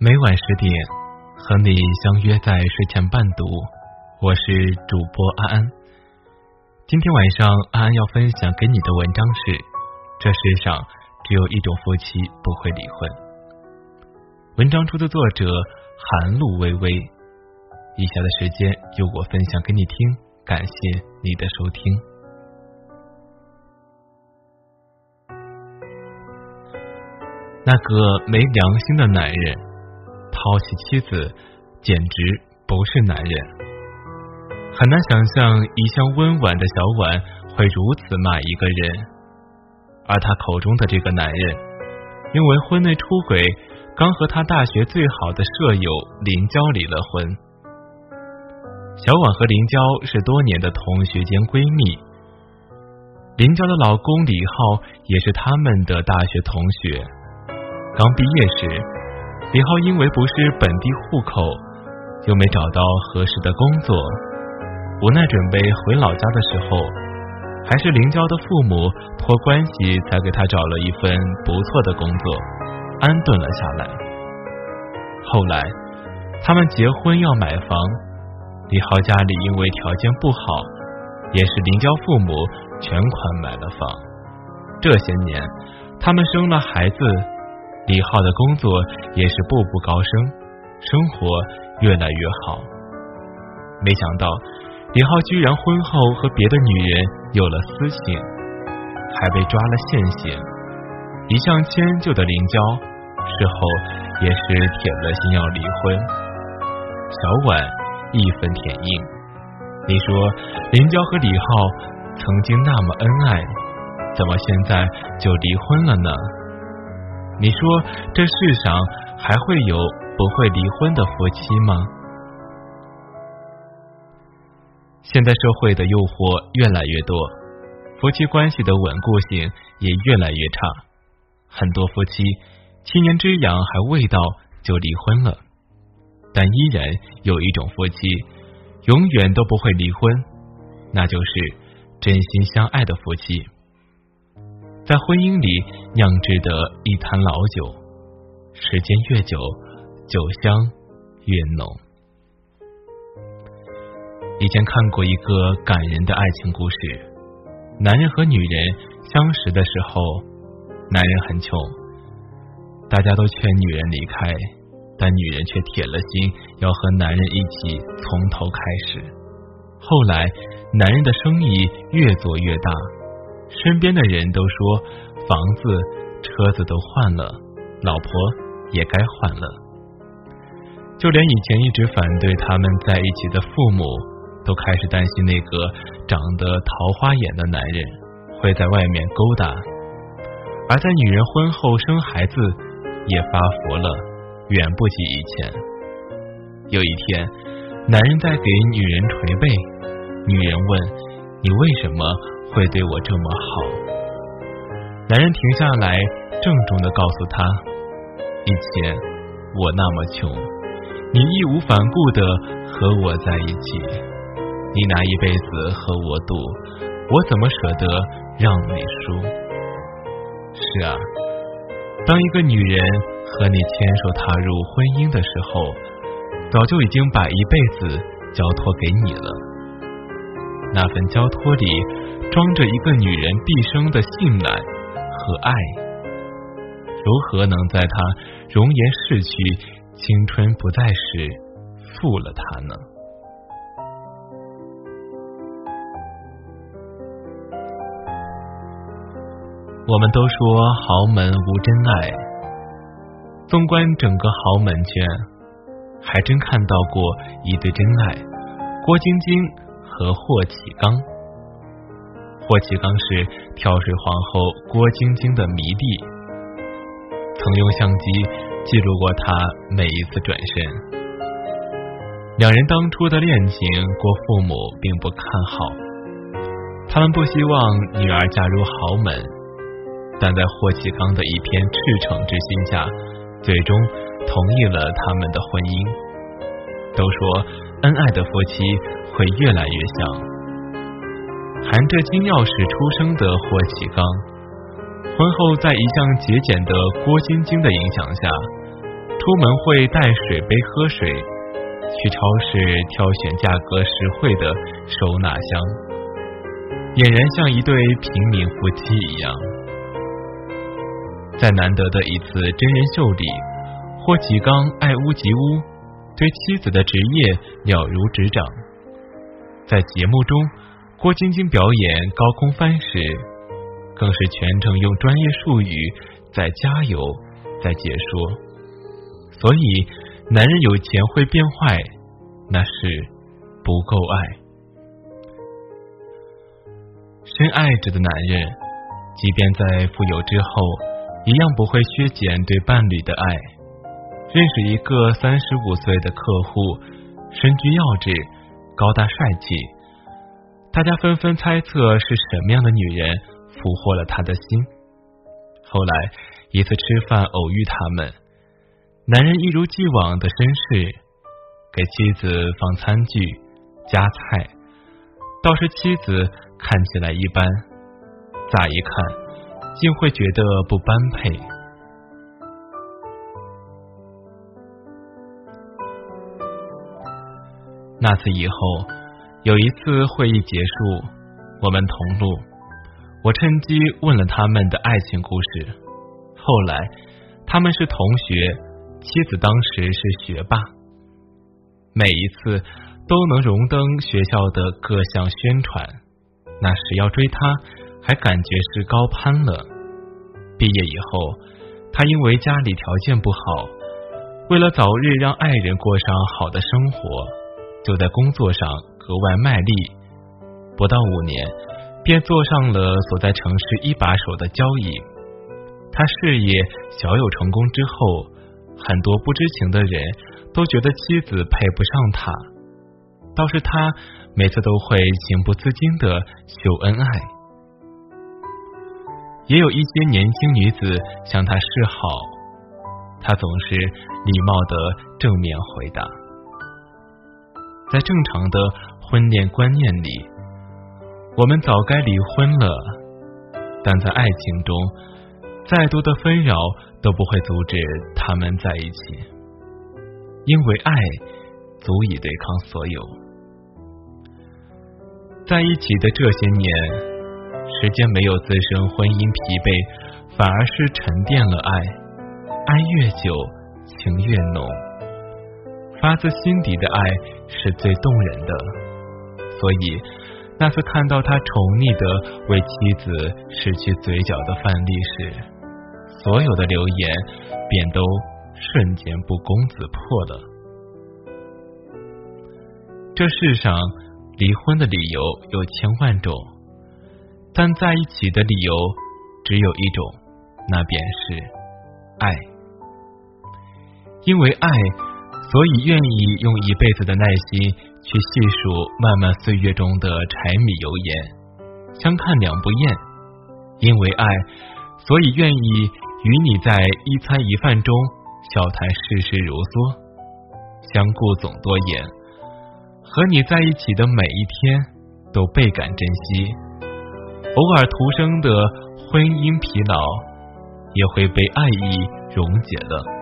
每晚十点，和你相约在睡前伴读。我是主播安安。今天晚上，安安要分享给你的文章是：这世上只有一种夫妻不会离婚。文章出的作者寒露微微。以下的时间由我分享给你听，感谢你的收听。那个没良心的男人。抛弃妻子，简直不是男人。很难想象一向温婉的小婉会如此骂一个人，而他口中的这个男人，因为婚内出轨，刚和他大学最好的舍友林娇离了婚。小婉和林娇是多年的同学兼闺蜜，林娇的老公李浩也是他们的大学同学，刚毕业时。李浩因为不是本地户口，又没找到合适的工作，无奈准备回老家的时候，还是林娇的父母托关系才给他找了一份不错的工作，安顿了下来。后来他们结婚要买房，李浩家里因为条件不好，也是林娇父母全款买了房。这些年，他们生了孩子。李浩的工作也是步步高升，生活越来越好。没想到李浩居然婚后和别的女人有了私情，还被抓了现行。一向迁就的林娇事后也是铁了心要离婚。小婉义愤填膺：“你说林娇和李浩曾经那么恩爱，怎么现在就离婚了呢？”你说这世上还会有不会离婚的夫妻吗？现在社会的诱惑越来越多，夫妻关系的稳固性也越来越差。很多夫妻七年之痒还未到就离婚了，但依然有一种夫妻永远都不会离婚，那就是真心相爱的夫妻。在婚姻里酿制的一坛老酒，时间越久，酒香越浓。以前看过一个感人的爱情故事，男人和女人相识的时候，男人很穷，大家都劝女人离开，但女人却铁了心要和男人一起从头开始。后来，男人的生意越做越大。身边的人都说，房子、车子都换了，老婆也该换了。就连以前一直反对他们在一起的父母，都开始担心那个长得桃花眼的男人会在外面勾搭。而在女人婚后生孩子，也发福了，远不及以前。有一天，男人在给女人捶背，女人问：“你为什么？”会对我这么好？男人停下来，郑重的告诉他：以前我那么穷，你义无反顾的和我在一起，你拿一辈子和我赌，我怎么舍得让你输？是啊，当一个女人和你牵手踏入婚姻的时候，早就已经把一辈子交托给你了。那份交托里。装着一个女人毕生的信赖和爱，如何能在她容颜逝去、青春不在时负了她呢？我们都说豪门无真爱，纵观整个豪门圈，还真看到过一对真爱：郭晶晶和霍启刚。霍启刚是跳水皇后郭晶晶的迷弟，曾用相机记录过她每一次转身。两人当初的恋情，郭父母并不看好，他们不希望女儿嫁入豪门，但在霍启刚的一片赤诚之心下，最终同意了他们的婚姻。都说恩爱的夫妻会越来越像。含着金钥匙出生的霍启刚，婚后在一向节俭的郭晶晶的影响下，出门会带水杯喝水，去超市挑选价格实惠的收纳箱，俨然像一对平民夫妻一样。在难得的一次真人秀里，霍启刚爱屋及乌，对妻子的职业了如指掌。在节目中，郭晶晶表演高空翻时，更是全程用专业术语在加油，在解说。所以，男人有钱会变坏，那是不够爱。深爱着的男人，即便在富有之后，一样不会削减对伴侣的爱。认识一个三十五岁的客户，身居要职，高大帅气，大家纷纷猜测是什么样的女人俘获了他的心。后来一次吃饭偶遇他们。男人一如既往的绅士，给妻子放餐具、夹菜，倒是妻子看起来一般，乍一看竟会觉得不般配。那次以后，有一次会议结束，我们同路，我趁机问了他们的爱情故事。后来他们是同学。妻子当时是学霸，每一次都能荣登学校的各项宣传。那时要追她，还感觉是高攀了。毕业以后，他因为家里条件不好，为了早日让爱人过上好的生活，就在工作上格外卖力。不到五年，便坐上了所在城市一把手的交椅。他事业小有成功之后。很多不知情的人都觉得妻子配不上他，倒是他每次都会情不自禁的秀恩爱。也有一些年轻女子向他示好，他总是礼貌的正面回答。在正常的婚恋观念里，我们早该离婚了，但在爱情中，再多的纷扰。都不会阻止他们在一起，因为爱足以对抗所有。在一起的这些年，时间没有滋生婚姻疲惫，反而是沉淀了爱。爱越久，情越浓，发自心底的爱是最动人的。所以，那次看到他宠溺的为妻子拭去嘴角的范例时，所有的流言便都瞬间不攻自破了。这世上离婚的理由有千万种，但在一起的理由只有一种，那便是爱。因为爱，所以愿意用一辈子的耐心去细数漫漫岁月中的柴米油盐，相看两不厌。因为爱，所以愿意。与你在一餐一饭中笑谈世事如梭，相顾总多言。和你在一起的每一天都倍感珍惜，偶尔徒生的婚姻疲劳也会被爱意溶解了。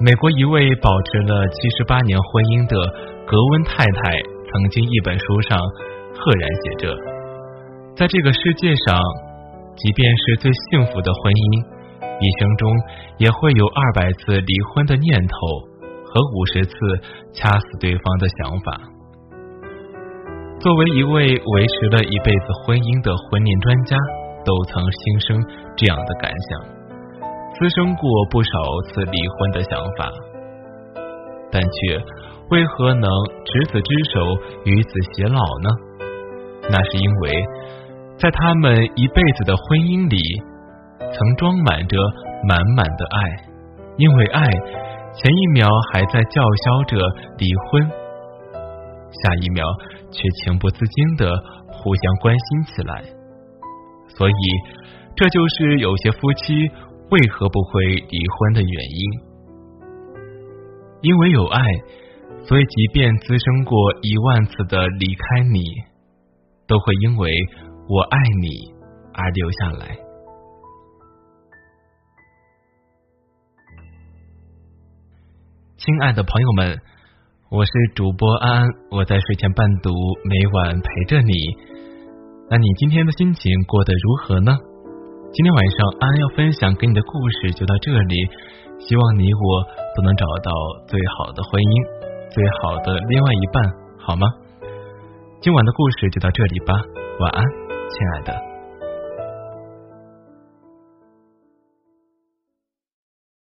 美国一位保持了七十八年婚姻的格温太太，曾经一本书上赫然写着：在这个世界上。即便是最幸福的婚姻，一生中也会有二百次离婚的念头和五十次掐死对方的想法。作为一位维持了一辈子婚姻的婚恋专家，都曾心生这样的感想，滋生过不少次离婚的想法，但却为何能执子之手，与子偕老呢？那是因为。在他们一辈子的婚姻里，曾装满着满满的爱，因为爱，前一秒还在叫嚣着离婚，下一秒却情不自禁的互相关心起来。所以，这就是有些夫妻为何不会离婚的原因。因为有爱，所以即便滋生过一万次的离开你，都会因为。我爱你，而留下来。亲爱的朋友们，我是主播安安，我在睡前伴读，每晚陪着你。那你今天的心情过得如何呢？今天晚上安安要分享给你的故事就到这里，希望你我都能找到最好的婚姻，最好的另外一半，好吗？今晚的故事就到这里吧，晚安，亲爱的。